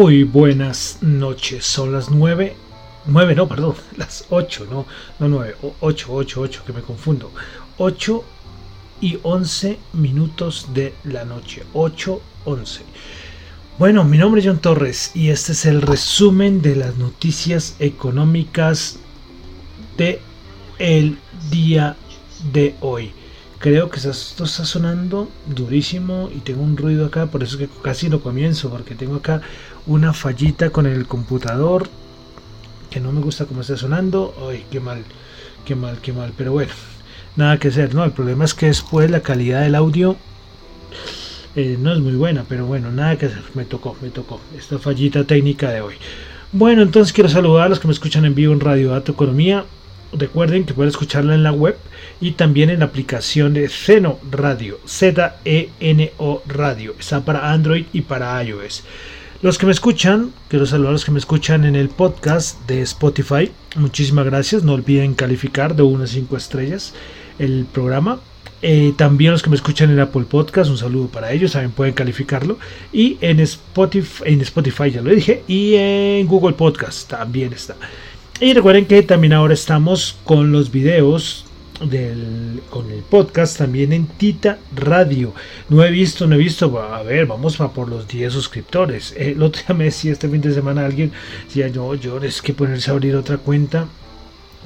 Muy buenas noches, son las 9, 9 no, perdón, las 8, no, no 9, 8, 8, 8, que me confundo, 8 y 11 minutos de la noche, 8, 11. Bueno, mi nombre es John Torres y este es el resumen de las noticias económicas de el día de hoy. Creo que esto está sonando durísimo y tengo un ruido acá, por eso es que casi no comienzo, porque tengo acá una fallita con el computador que no me gusta cómo está sonando. Ay, qué mal, qué mal, qué mal, pero bueno, nada que hacer, ¿no? El problema es que después la calidad del audio eh, no es muy buena, pero bueno, nada que hacer, me tocó, me tocó esta fallita técnica de hoy. Bueno, entonces quiero saludar a los que me escuchan en vivo en Radio Dato Economía. Recuerden que pueden escucharla en la web y también en la aplicación de Zeno Radio, Z-E-N-O Radio. Está para Android y para iOS. Los que me escuchan, quiero saludar a los que me escuchan en el podcast de Spotify. Muchísimas gracias. No olviden calificar de 1 a 5 estrellas el programa. Eh, también los que me escuchan en Apple Podcast, un saludo para ellos, también pueden calificarlo. Y en Spotify, en Spotify ya lo dije, y en Google Podcast también está. Y recuerden que también ahora estamos con los videos del, con el podcast también en Tita Radio. No he visto, no he visto. A ver, vamos a por los 10 suscriptores. El otro día me decía este fin de semana alguien, decía, no, yo es que ponerse a abrir otra cuenta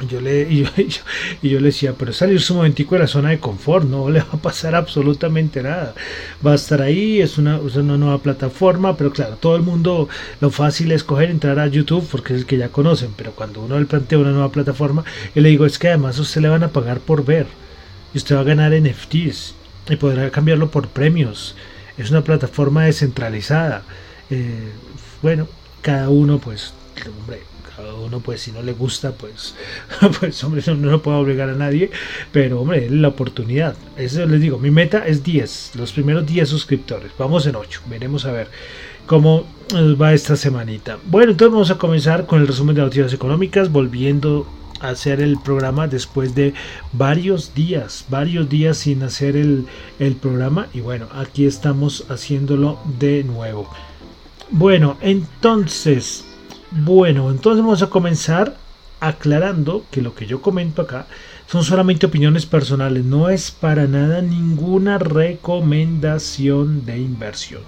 yo le, y yo, le decía, pero salirse un momentico de la zona de confort, no le va a pasar absolutamente nada. Va a estar ahí, es una, una nueva plataforma, pero claro, todo el mundo lo fácil es coger, entrar a YouTube porque es el que ya conocen, pero cuando uno le plantea una nueva plataforma, yo le digo, es que además usted le van a pagar por ver, y usted va a ganar NFTs, y podrá cambiarlo por premios. Es una plataforma descentralizada. Eh, bueno, cada uno pues, hombre, uno pues si no le gusta pues pues hombre no, no puedo obligar a nadie pero hombre la oportunidad. Eso les digo mi meta es 10 los primeros 10 suscriptores. Vamos en 8 veremos a ver cómo va esta semanita. Bueno entonces vamos a comenzar con el resumen de noticias económicas volviendo a hacer el programa después de varios días, varios días sin hacer el, el programa y bueno, aquí estamos haciéndolo de nuevo. Bueno, entonces bueno, entonces vamos a comenzar aclarando que lo que yo comento acá son solamente opiniones personales, no es para nada ninguna recomendación de inversión.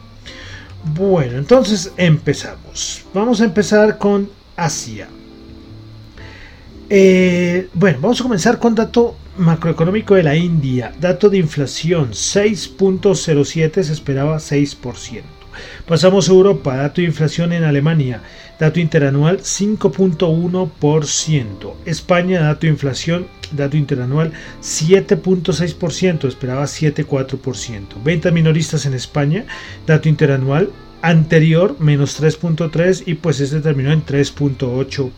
Bueno, entonces empezamos. Vamos a empezar con Asia. Eh, bueno, vamos a comenzar con dato macroeconómico de la India. Dato de inflación 6.07, se esperaba 6%. Pasamos a Europa, dato de inflación en Alemania dato interanual 5.1%. España, dato de inflación, dato interanual 7.6%, esperaba 7.4%. Ventas minoristas en España, dato interanual anterior menos 3.3 y pues este terminó en 3.8%.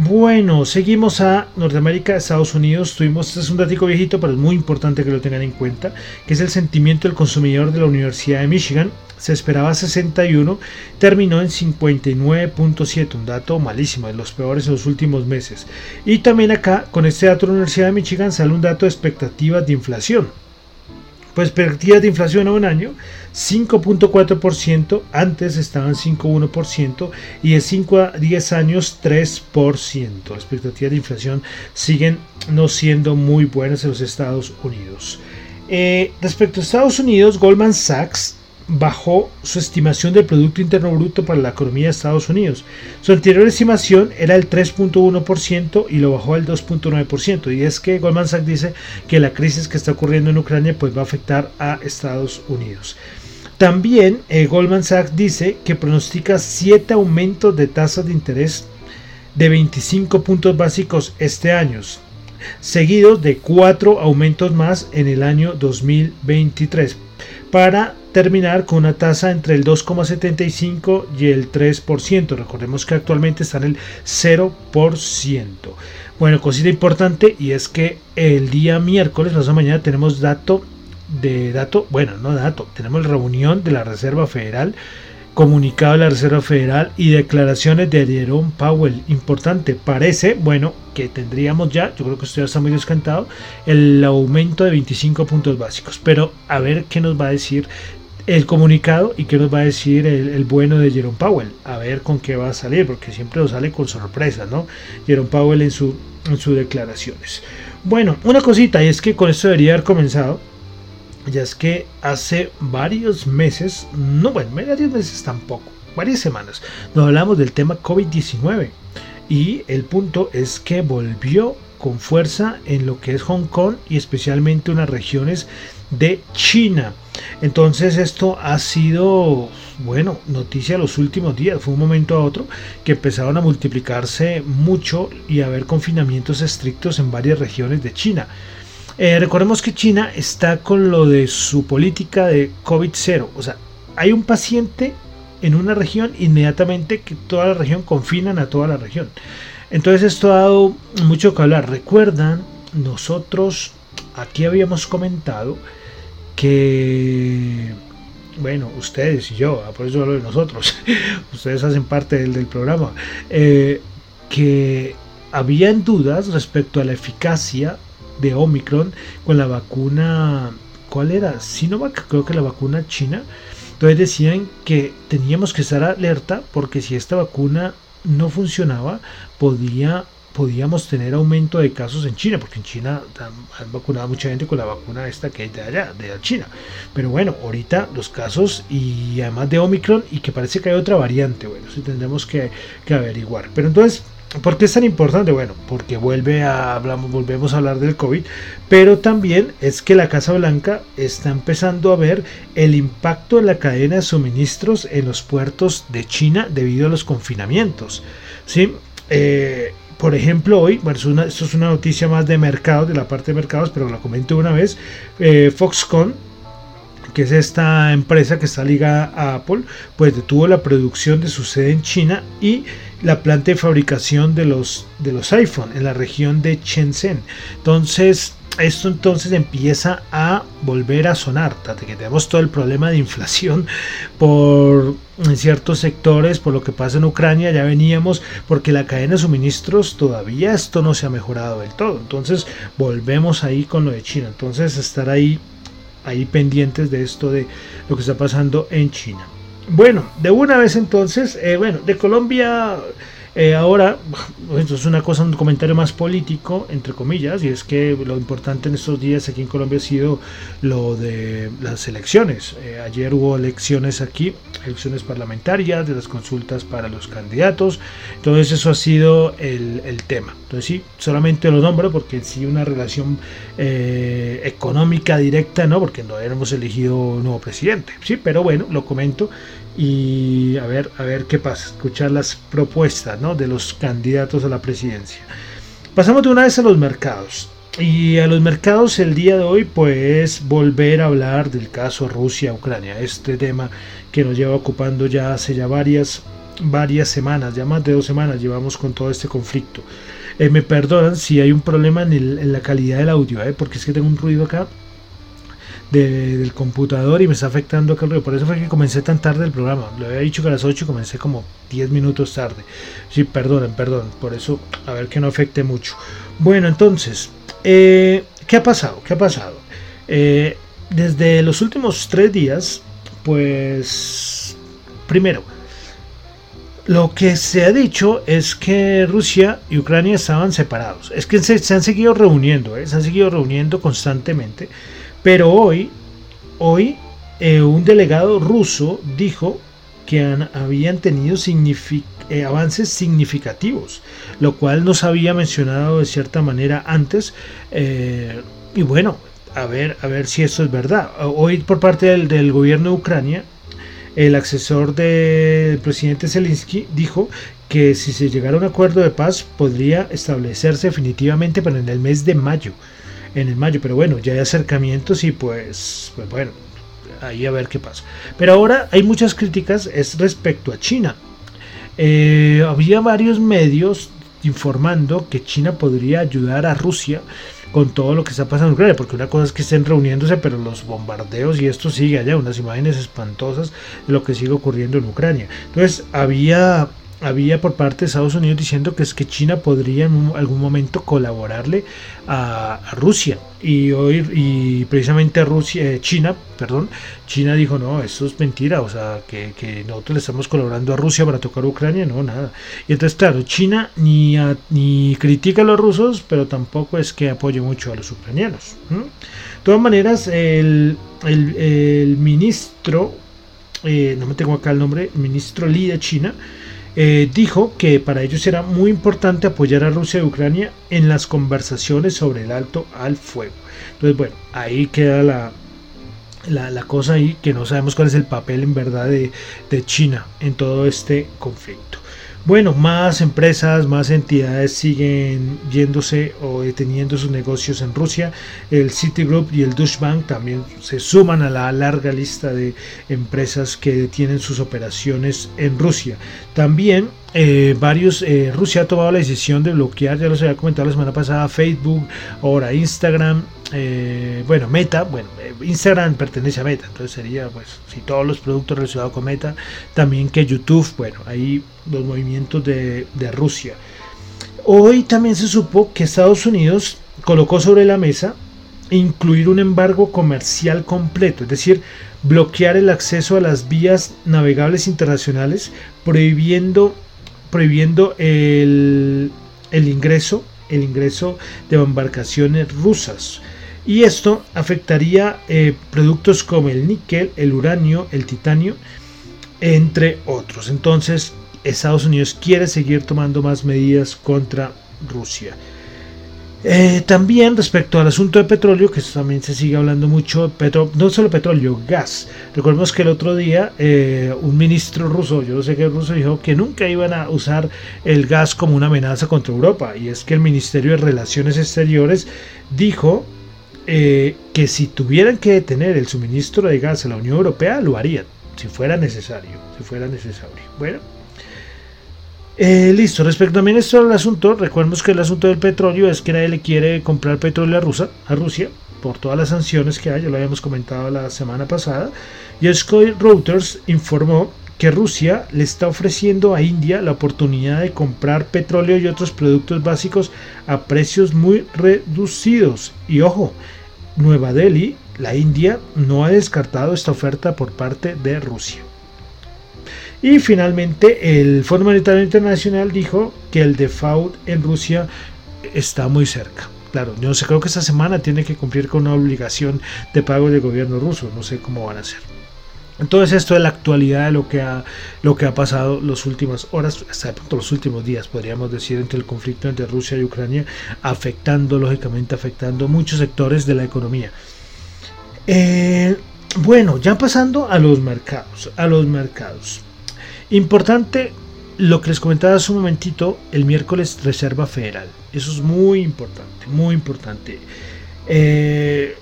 Bueno, seguimos a Norteamérica, Estados Unidos. Tuvimos, este es un dato viejito, pero es muy importante que lo tengan en cuenta, que es el sentimiento del consumidor de la Universidad de Michigan. Se esperaba 61, terminó en 59.7, un dato malísimo, de los peores en los últimos meses. Y también acá, con este dato de la Universidad de Michigan, sale un dato de expectativas de inflación pues perspectivas de inflación a un año 5.4%, antes estaban 5.1% y de 5 a 10 años 3%. Las expectativas de inflación siguen no siendo muy buenas en los Estados Unidos. Eh, respecto a Estados Unidos, Goldman Sachs bajó su estimación del Producto Interno Bruto para la economía de Estados Unidos. Su anterior estimación era el 3.1% y lo bajó al 2.9%. Y es que Goldman Sachs dice que la crisis que está ocurriendo en Ucrania pues, va a afectar a Estados Unidos. También eh, Goldman Sachs dice que pronostica 7 aumentos de tasas de interés de 25 puntos básicos este año, seguidos de 4 aumentos más en el año 2023 para terminar con una tasa entre el 2,75 y el 3%. Recordemos que actualmente está en el 0%. Bueno, cosita importante y es que el día miércoles, la mañana, tenemos dato de dato, bueno, no dato, tenemos reunión de la Reserva Federal, comunicado de la Reserva Federal y declaraciones de Jerome Powell. Importante, parece, bueno, que tendríamos ya, yo creo que esto ya está muy descantado, el aumento de 25 puntos básicos. Pero a ver qué nos va a decir el comunicado y qué nos va a decir el, bueno de Jerome Powell. A ver con qué va a salir, porque siempre nos sale con sorpresas, ¿no? Jerome Powell en, su, en sus declaraciones. Bueno, una cosita, y es que con esto debería haber comenzado. Ya es que hace varios meses, no, bueno, varios meses tampoco, varias semanas, nos hablamos del tema COVID-19. Y el punto es que volvió con fuerza en lo que es Hong Kong y especialmente unas regiones de China. Entonces esto ha sido, bueno, noticia los últimos días. Fue un momento a otro que empezaron a multiplicarse mucho y a haber confinamientos estrictos en varias regiones de China. Eh, recordemos que China está con lo de su política de COVID-0. O sea, hay un paciente en una región, inmediatamente que toda la región confinan a toda la región. Entonces esto ha dado mucho que hablar. Recuerdan, nosotros aquí habíamos comentado que, bueno, ustedes y yo, ah, por eso hablo de nosotros, ustedes hacen parte del, programa, eh, que habían dudas respecto a la eficacia de Omicron con la vacuna, ¿cuál era? Sinovac, creo que la vacuna china. Entonces decían que teníamos que estar alerta porque si esta vacuna no funcionaba, podía podíamos tener aumento de casos en China, porque en China han vacunado mucha gente con la vacuna esta que es de allá, de China. Pero bueno, ahorita los casos y además de Omicron y que parece que hay otra variante, bueno, eso tendremos que, que averiguar. Pero entonces, ¿por qué es tan importante? Bueno, porque vuelve hablamos, volvemos a hablar del COVID, pero también es que la Casa Blanca está empezando a ver el impacto en la cadena de suministros en los puertos de China debido a los confinamientos. ¿sí? Eh, por ejemplo, hoy, bueno, esto es una noticia más de mercado, de la parte de mercados, pero la comenté una vez, eh, Foxconn, que es esta empresa que está ligada a Apple, pues detuvo la producción de su sede en China y la planta de fabricación de los, de los iPhone en la región de Shenzhen. Entonces, esto entonces empieza a volver a sonar, que tenemos todo el problema de inflación por en ciertos sectores, por lo que pasa en Ucrania, ya veníamos, porque la cadena de suministros todavía esto no se ha mejorado del todo. Entonces volvemos ahí con lo de China. Entonces estar ahí, ahí pendientes de esto de lo que está pasando en China. Bueno, de una vez entonces, eh, bueno, de Colombia eh, ahora, esto es una cosa, un comentario más político, entre comillas, y es que lo importante en estos días aquí en Colombia ha sido lo de las elecciones. Eh, ayer hubo elecciones aquí, elecciones parlamentarias, de las consultas para los candidatos, entonces eso ha sido el, tema. Entonces sí, solamente lo nombro porque sí una relación eh, económica directa, ¿no? Porque no hemos elegido un nuevo presidente, sí, pero bueno, lo comento y a ver, a ver qué pasa, escuchar las propuestas ¿no? De los candidatos a la presidencia. Pasamos de una vez a los mercados. Y a los mercados el día de hoy, pues volver a hablar del caso Rusia-Ucrania, este tema que nos lleva ocupando ya hace ya varias, varias semanas, ya más de dos semanas llevamos con todo este conflicto. Eh, me perdonan si hay un problema en, la calidad del audio, ¿eh? porque es que tengo un ruido acá del computador y me está afectando acá Por eso fue que comencé tan tarde el programa. Le había dicho que a las 8 comencé como 10 minutos tarde. Sí, perdonen, perdón. Por eso, a ver que no afecte mucho. Bueno, entonces, eh, ¿qué ha pasado? ¿Qué ha pasado? Eh, desde los últimos tres días, pues, primero, lo que se ha dicho es que Rusia y Ucrania estaban separados. Es que se, han seguido reuniendo, ¿eh? se han seguido reuniendo constantemente. Pero hoy, hoy eh, un delegado ruso dijo que habían tenido eh, avances significativos, lo cual no se había mencionado de cierta manera antes. y bueno, a ver, a ver si eso es verdad. Hoy por parte del, gobierno de Ucrania el asesor del presidente Zelensky dijo que si se llegara a un acuerdo de paz podría establecerse definitivamente pero en el mes de mayo. En el mayo, pero bueno, ya hay acercamientos y pues, pues bueno, ahí a ver qué pasa. Pero ahora hay muchas críticas es respecto a China. Eh, había varios medios informando que China podría ayudar a Rusia con todo lo que está pasando en Ucrania, porque una cosa es que estén reuniéndose, pero los bombardeos y esto sigue allá, unas imágenes espantosas de lo que sigue ocurriendo en Ucrania. Entonces, había había por parte de Estados Unidos diciendo que es que China podría en algún momento colaborarle a, Rusia. Y hoy y precisamente Rusia eh, China perdón China dijo no eso es mentira o sea que, nosotros le estamos colaborando a Rusia para tocar Ucrania no nada y entonces claro China ni ni critica a los rusos pero tampoco es que apoye mucho a los ucranianos de todas maneras el, ministro eh, no me tengo acá el nombre el ministro Li de China eh, dijo que para ellos era muy importante apoyar a Rusia y Ucrania en las conversaciones sobre el alto al fuego. Entonces, bueno, ahí queda la, la, cosa ahí que no sabemos cuál es el papel en verdad de, de China en todo este conflicto. Bueno, más empresas, más entidades siguen yéndose o deteniendo sus negocios en Rusia. El Citigroup y el Deutsche Bank también se suman a la larga lista de empresas que detienen sus operaciones en Rusia. También eh, varios, eh, Rusia ha tomado la decisión de bloquear, ya los había comentado la semana pasada, Facebook, ahora Instagram, eh, bueno, Meta, bueno, Instagram pertenece a Meta, entonces sería, pues, si todos los productos relacionados con Meta, también que YouTube, bueno, ahí los movimientos de, de Rusia. Hoy también se supo que Estados Unidos colocó sobre la mesa incluir un embargo comercial completo, es decir, bloquear el acceso a las vías navegables internacionales, prohibiendo prohibiendo el, ingreso, el ingreso de embarcaciones rusas. Y esto afectaría eh, productos como el níquel, el uranio, el titanio, entre otros. Entonces, Estados Unidos quiere seguir tomando más medidas contra Rusia. Eh, también respecto al asunto de petróleo, que también se sigue hablando mucho, no solo petróleo, gas. Recordemos que el otro día eh, un ministro ruso, yo no sé qué ruso, dijo que nunca iban a usar el gas como una amenaza contra Europa. Y es que el Ministerio de Relaciones Exteriores dijo eh, que si tuvieran que detener el suministro de gas a la Unión Europea, lo harían, si fuera necesario. Si fuera necesario. Bueno. Eh, listo, respecto también a esto del asunto, recuerden que el asunto del petróleo es que nadie le quiere comprar petróleo a, Rusia, a Rusia por todas las sanciones que hay, ya lo habíamos comentado la semana pasada, y Sky Reuters informó que Rusia le está ofreciendo a India la oportunidad de comprar petróleo y otros productos básicos a precios muy reducidos. Y ojo, Nueva Delhi, la India, no ha descartado esta oferta por parte de Rusia. Y finalmente el Fondo Monetario Internacional dijo que el default en Rusia está muy cerca. Claro, no sé, creo que esta semana tiene que cumplir con una obligación de pago del gobierno ruso, no sé cómo van a hacer. Entonces esto es la actualidad de lo que ha, lo que ha pasado las últimas horas, hasta los últimos días, podríamos decir, entre el conflicto entre Rusia y Ucrania, afectando, lógicamente, afectando muchos sectores de la economía. Eh, bueno, ya pasando a los mercados, a los mercados. Importante lo que les comentaba hace un momentito, el miércoles Reserva Federal. Eso es muy importante, muy importante. Eh,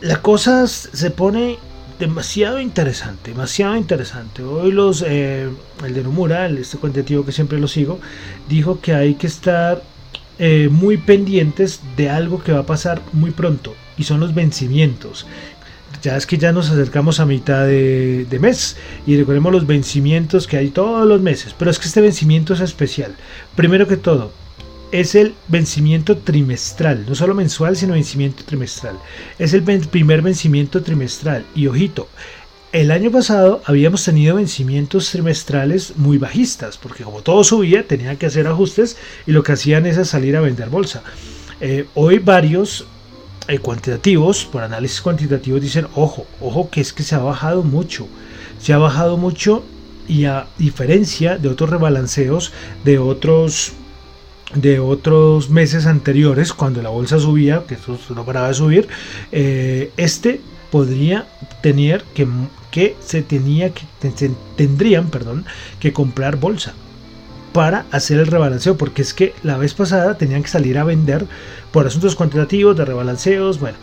la cosa se pone demasiado interesante, demasiado interesante. Hoy los, eh, el de Nomura, este cuantitativo que siempre lo sigo, dijo que hay que estar eh, muy pendientes de algo que va a pasar muy pronto y son los vencimientos ya es que ya nos acercamos a mitad de, mes y recordemos los vencimientos que hay todos los meses, pero es que este vencimiento es especial. Primero que todo, es el vencimiento trimestral, no solo mensual, sino vencimiento trimestral. Es el primer vencimiento trimestral. Y ojito, el año pasado habíamos tenido vencimientos trimestrales muy bajistas, porque como todo subía, tenían que hacer ajustes y lo que hacían es salir a vender bolsa. Eh, hoy varios eh, cuantitativos, por análisis cuantitativos, dicen, ojo, ojo que es que se ha bajado mucho. Se ha bajado mucho y a diferencia de otros rebalanceos, de otros de otros meses anteriores, cuando la bolsa subía, que esto no paraba de subir, eh, este podría tener que, que se tenía que tendrían, perdón, que comprar bolsa para hacer el rebalanceo, porque es que la vez pasada tenían que salir a vender por asuntos cuantitativos, de rebalanceos, bueno,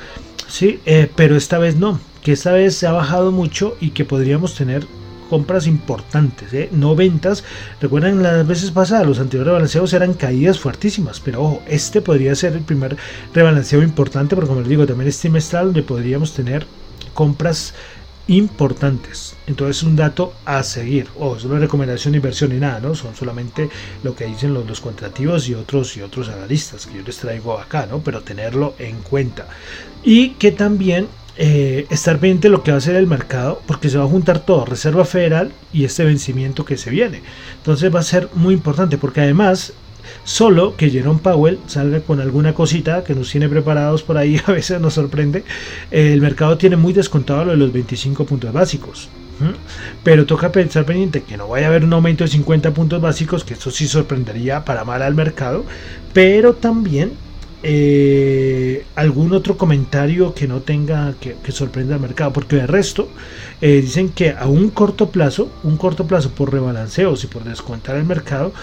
sí, eh, pero esta vez no, que esta vez se ha bajado mucho y que podríamos tener compras importantes, ¿eh? no ventas. Recuerden las veces pasadas, los anteriores rebalanceos eran caídas fuertísimas, pero ojo, este podría ser el primer rebalanceo importante, porque como les digo, también es trimestral donde podríamos tener compras importantes. Entonces es un dato a seguir. o es una recomendación de inversión ni nada, ¿no? Son solamente lo que dicen los, los y otros y otros analistas que yo les traigo acá, ¿no? Pero tenerlo en cuenta. Y que también eh, estar pendiente de lo que va a hacer el mercado, porque se va a juntar todo, Reserva Federal y este vencimiento que se viene. Entonces va a ser muy importante, porque además, solo que Jerome Powell salga con alguna cosita que nos tiene preparados por ahí, a veces nos sorprende, el mercado tiene muy descontado lo de los 25 puntos básicos. Pero toca pensar pendiente que no vaya a haber un aumento de 50 puntos básicos, que esto sí sorprendería para mal al mercado, pero también eh, algún otro comentario que no tenga que, sorprenda al mercado porque de resto eh, dicen que a un corto plazo un corto plazo por rebalanceos y por descontar el mercado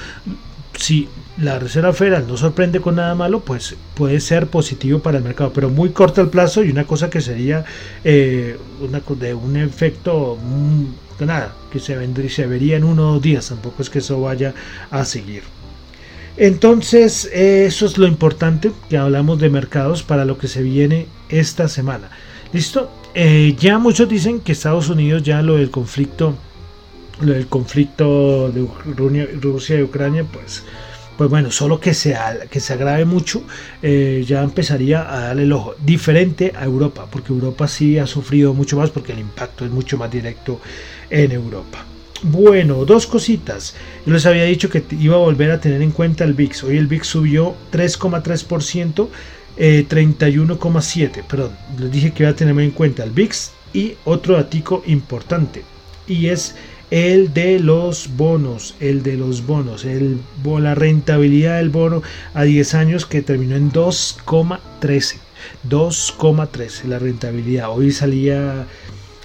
si la Reserva Federal no sorprende con nada malo, pues puede ser positivo para el mercado, pero muy corto el plazo y una cosa que sería eh, una, de un efecto mm, nada, que se, vendría, se vería en uno o dos días, tampoco es que eso vaya a seguir. Entonces, eso es lo importante que hablamos de mercados para lo que se viene esta semana. ¿Listo? Eh, ya muchos dicen que Estados Unidos ya lo del conflicto, lo del conflicto de Rusia y Ucrania, pues, pues bueno, solo que se, que se agrave mucho, eh, ya empezaría a darle el ojo. Diferente a Europa, porque Europa sí ha sufrido mucho más porque el impacto es mucho más directo en Europa. Bueno, dos cositas. Yo les había dicho que iba a volver a tener en cuenta el VIX. Hoy el VIX subió 3,3%, 31,7%. Eh, Perdón, les dije que iba a tener en cuenta el VIX y otro datico importante. Y es el de los bonos, el de los bonos, el, la rentabilidad del bono a 10 años que terminó en 2,13. 2,13 la rentabilidad. Hoy salía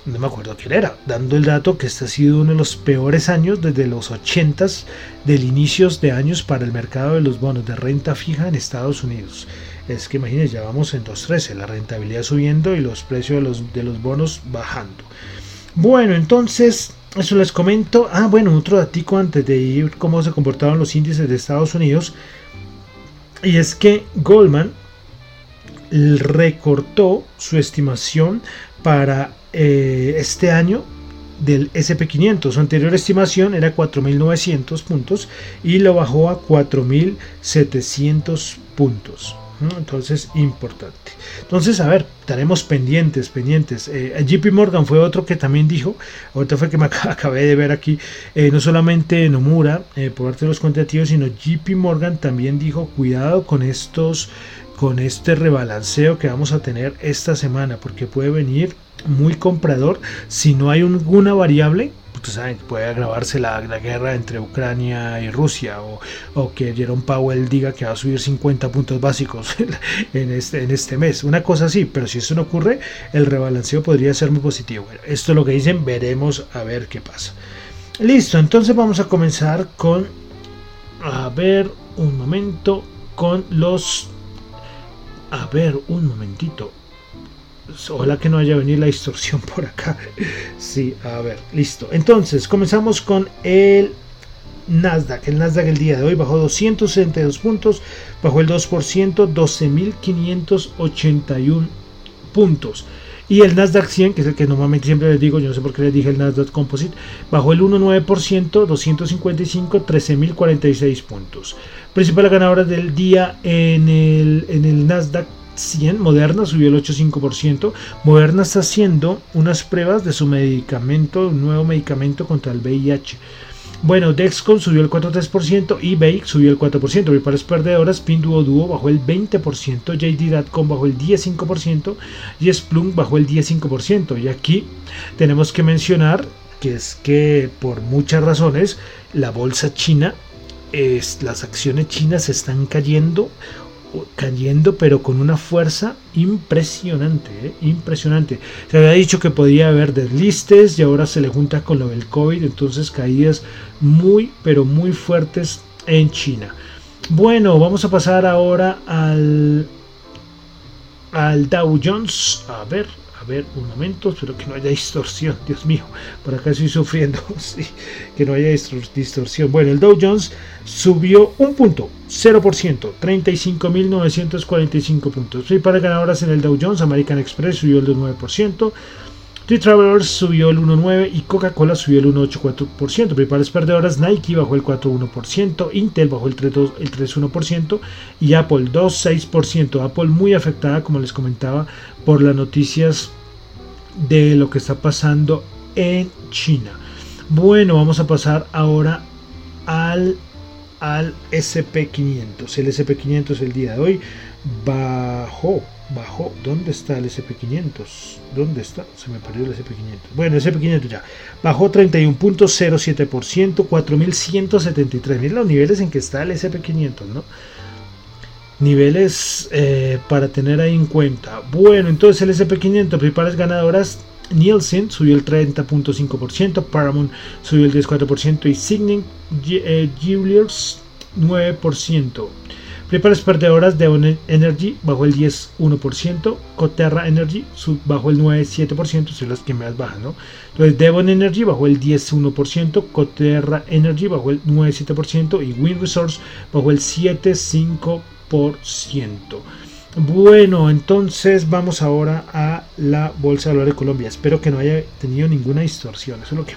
no me acuerdo quién era, dando el dato que este ha sido uno de los peores años desde los 80 del inicios de años para el mercado de los bonos de renta fija en Estados Unidos. Es que imagínense, ya vamos en 2.13, la rentabilidad subiendo y los precios de los, de los bonos bajando. Bueno, entonces, eso les comento. Ah, bueno, otro datico antes de ir cómo se comportaron los índices de Estados Unidos. Y es que Goldman recortó su estimación para eh, este año del SP500. Su anterior estimación era 4.900 puntos y lo bajó a 4.700 puntos. Entonces, importante. Entonces, a ver, estaremos pendientes, pendientes. Eh, JP Morgan fue otro que también dijo, ahorita fue que me acabé de ver aquí, eh, no solamente Nomura, por parte de los cuantitativos, sino JP Morgan también dijo, cuidado con estos, con este rebalanceo que vamos a tener esta semana, porque puede venir muy comprador si no hay ninguna variable pues, puede agravarse la, guerra entre Ucrania y Rusia o, que Jerome Powell diga que va a subir 50 puntos básicos en este, en este mes. Una cosa así, pero si eso no ocurre, el rebalanceo podría ser muy positivo. esto es lo que dicen, veremos a ver qué pasa. Listo, entonces vamos a comenzar con, a ver, un momento, con los... A ver, un momentito. Ojalá que no haya venido la distorsión por acá. Sí, a ver, listo. Entonces, comenzamos con el Nasdaq. El Nasdaq el día de hoy bajó 262 puntos, bajó el 2%, 12.581 puntos. Y el Nasdaq 100, que es el que normalmente siempre les digo, yo no sé por qué les dije el Nasdaq Composite, bajó el 1,9%, 255, 13.046 puntos. Principales ganadoras del día en el, en el Nasdaq 100, Moderna subió el 8,5%. Moderna está haciendo unas pruebas de su medicamento, un nuevo medicamento contra el VIH. Bueno, Dexcom subió el 4,3% y Bake subió el 4%. Pares perdedoras, Pinduoduo bajó el 20%, JD.com bajó el 15% y Splunk bajó el 15%. Y aquí tenemos que mencionar que es que por muchas razones la bolsa china, es, las acciones chinas están cayendo cayendo pero con una fuerza impresionante, ¿eh? impresionante. Se había dicho que podía haber deslistes y ahora se le junta con lo del COVID, entonces caídas muy pero muy fuertes en China. Bueno, vamos a pasar ahora al al Dow Jones. A ver, un momento, espero que no haya distorsión, Dios mío, por acá estoy sufriendo, sí, que no haya distorsión. Bueno, el Dow Jones subió un punto, 0%, 35.945 puntos. para ganadoras en el Dow Jones, American Express subió el 9%, The Travelers subió el 1.9% y Coca-Cola subió el 1.84%. Principales perdedoras, Nike bajó el 4.1%, Intel bajó el 3.1% y Apple 2.6%. Apple muy afectada, como les comentaba, por las noticias de lo que está pasando en China. Bueno, vamos a pasar ahora al, al SP500. El SP500 el día de hoy bajó bajó. ¿Dónde está el SP500? ¿Dónde está? Se me perdió el SP500. Bueno, el SP500 ya. Bajó 31.07%, 4.173. Miren los niveles en que está el SP500, ¿no? Niveles eh, para tener ahí en cuenta. Bueno, entonces el SP500, principales ganadoras. Nielsen subió el 30.5%, Paramount subió el 14% y Signing eh, Jewelers 9%. Prepares perdedoras de Energy bajó el 10,1%, Coterra Energy bajó el 9,7%, son las que más bajan, ¿no? Entonces Devon Energy bajó el 10,1%, Coterra Energy bajó el 9,7% y Wind Resource bajó el 7,5%. Bueno, entonces vamos ahora a la Bolsa de Valores de Colombia. Espero que no haya tenido ninguna distorsión. Eso es lo que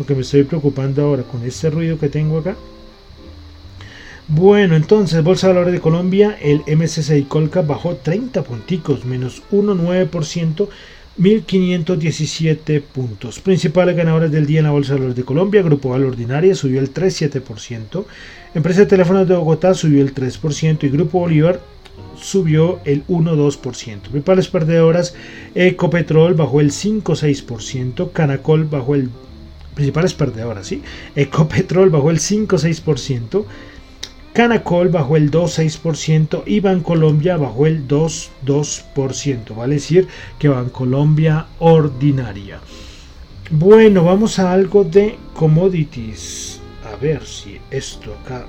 lo que me estoy preocupando ahora con este ruido que tengo acá. Bueno, entonces, Bolsa de Valores de Colombia, el MSCI Colca bajó 30 punticos, menos 1,9%, 1.517 puntos. Principales ganadores del día en la Bolsa de Valores de Colombia, Grupo Valor Ordinaria subió el 3,7%, Empresa de Teléfonos de Bogotá subió el 3% y Grupo Bolívar subió el 1,2%. Principales perdedoras, Ecopetrol bajó el 5,6%, Canacol bajó el... Principales perdedoras, ¿sí? Ecopetrol bajó el 5,6%, Canacol bajó el 2,6% y Bancolombia bajó el 2,2%. Vale decir que Bancolombia ordinaria. Bueno, vamos a algo de commodities. A ver si esto acá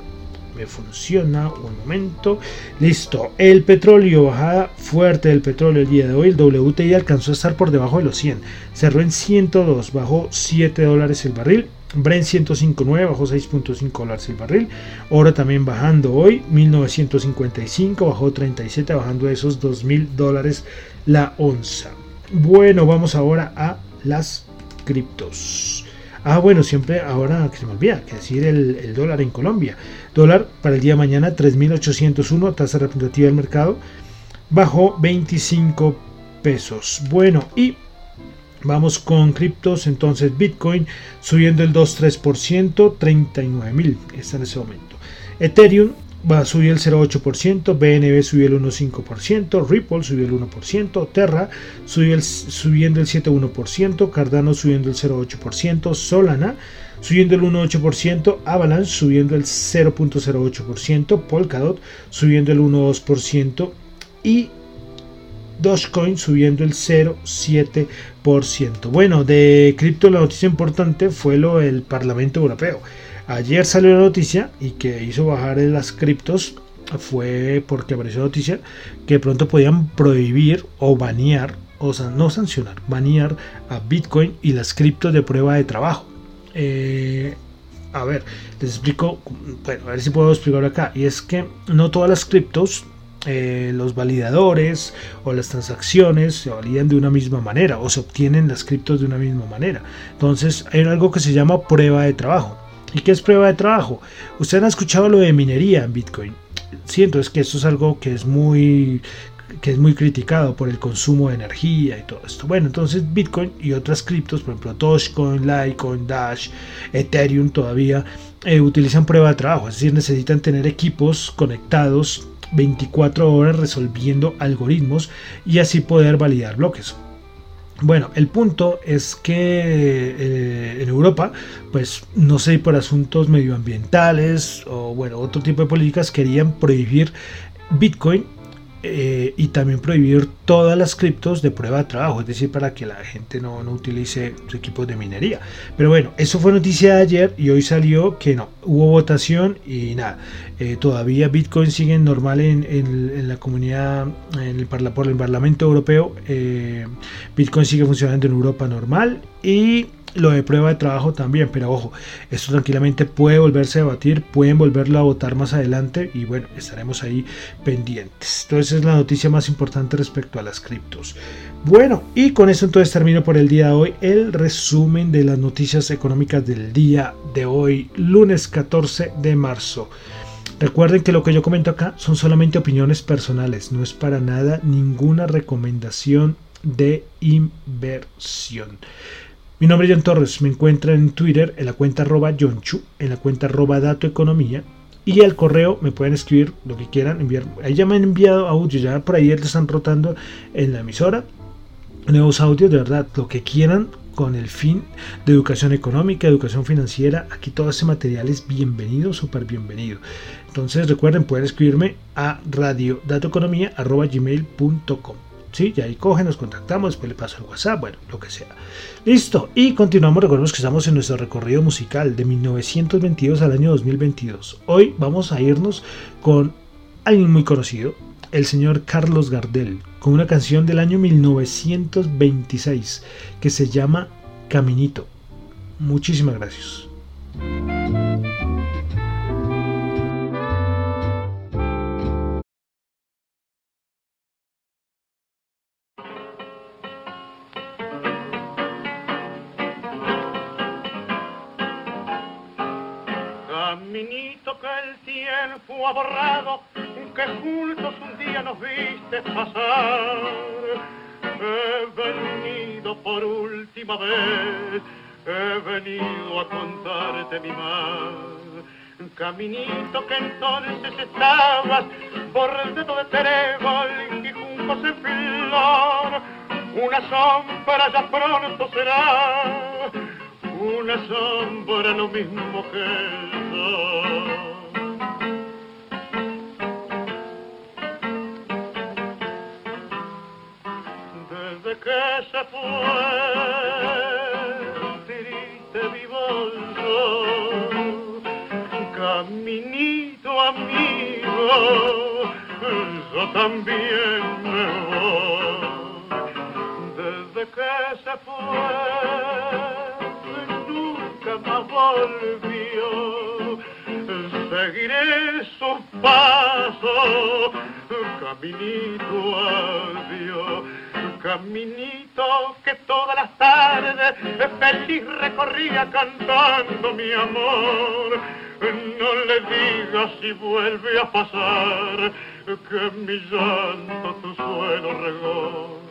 me funciona. Un momento. Listo. El petróleo, bajada fuerte del petróleo el día de hoy. El WTI alcanzó a estar por debajo de los 100. Cerró en 102, bajó 7 dólares el barril. Brent 105.9 bajó 6.5 dólares el barril. Oro también bajando hoy, 1955 bajó 37, bajando esos 2.000 dólares la onza. Bueno, vamos ahora a las criptos. Ah, bueno, siempre ahora que se me olvida, que decir el, dólar en Colombia. Dólar para el día de mañana 3.801, tasa representativa del mercado, bajó 25 pesos. Bueno, y Vamos con criptos, entonces Bitcoin subiendo el 2,3%, 39.000 está en ese momento. Ethereum va a subir el 0,8%, BNB subió el 1,5%, Ripple subió el 1%, Terra subió el, subiendo el 7,1%, Cardano subiendo el 0,8%, Solana subiendo el 1,8%, Avalanche subiendo el 0,08%, Polkadot subiendo el 1,2% y Dogecoin subiendo el 0,7%. Bueno, de cripto la noticia importante fue lo del Parlamento Europeo. Ayer salió la noticia y que hizo bajar las criptos fue porque apareció la noticia que pronto podían prohibir o banear, o sea, no sancionar, banear a Bitcoin y las criptos de prueba de trabajo. Eh, a ver, les explico, bueno, a ver si puedo explicar acá. Y es que no todas las criptos eh, los validadores o las transacciones se validan de una misma manera o se obtienen las criptos de una misma manera. Entonces hay algo que se llama prueba de trabajo. ¿Y qué es prueba de trabajo? Ustedes han escuchado lo de minería en Bitcoin. Sí, que esto es algo que es muy que es muy criticado por el consumo de energía y todo esto. Bueno, entonces Bitcoin y otras criptos, por ejemplo Dogecoin, Litecoin, Dash, Ethereum todavía eh, utilizan prueba de trabajo, es decir, necesitan tener equipos conectados 24 horas resolviendo algoritmos y así poder validar bloques. Bueno, el punto es que eh, en Europa, pues no sé, por asuntos medioambientales o bueno, otro tipo de políticas querían prohibir Bitcoin eh, y también prohibir todas las criptos de prueba de trabajo, es decir, para que la gente no, no utilice sus equipos de minería. Pero bueno, eso fue noticia de ayer y hoy salió que no, hubo votación y nada, eh, todavía Bitcoin sigue normal en, en, la comunidad, en el, por el Parlamento Europeo, eh, Bitcoin sigue funcionando en Europa normal y lo de prueba de trabajo también, pero ojo, esto tranquilamente puede volverse a debatir, pueden volverlo a votar más adelante y bueno, estaremos ahí pendientes. Entonces es la noticia más importante respecto a las criptos. Bueno, y con eso entonces termino por el día de hoy el resumen de las noticias económicas del día de hoy, lunes 14 de marzo. Recuerden que lo que yo comento acá son solamente opiniones personales, no es para nada ninguna recomendación de inversión. Mi nombre es John Torres, me encuentra en Twitter en la cuenta arroba Chu, en la cuenta arroba Dato Economía y al correo me pueden escribir lo que quieran enviar. Ahí ya me han enviado audios, ya por ahí están rotando en la emisora. Nuevos audios, de verdad, lo que quieran con el fin de educación económica, educación financiera. Aquí todo ese material es bienvenido, súper bienvenido. Entonces recuerden, pueden escribirme a radiodatoeconomía.gmail.com ¿sí? Y ahí cogen, nos contactamos, después le paso el WhatsApp, bueno, lo que sea. Listo, y continuamos, recordemos que estamos en nuestro recorrido musical de 1922 al año 2022. Hoy vamos a irnos con alguien muy conocido, el señor Carlos Gardel, con una canción del año 1926 que se llama Caminito. Muchísimas gracias. Caminito que entonces estabas dedo de trébol y juncos en flor. Una sombra ya pronto será, una sombra lo mismo que el sol. que se fue, caminito amigo, yo también me voy. Desde que se fue, nunca más volvió, seguiré su paso, caminito adiós caminito que todas las tardes feliz recorría cantando mi amor. No le digas si vuelve a pasar que mi llanto tu suelo regó.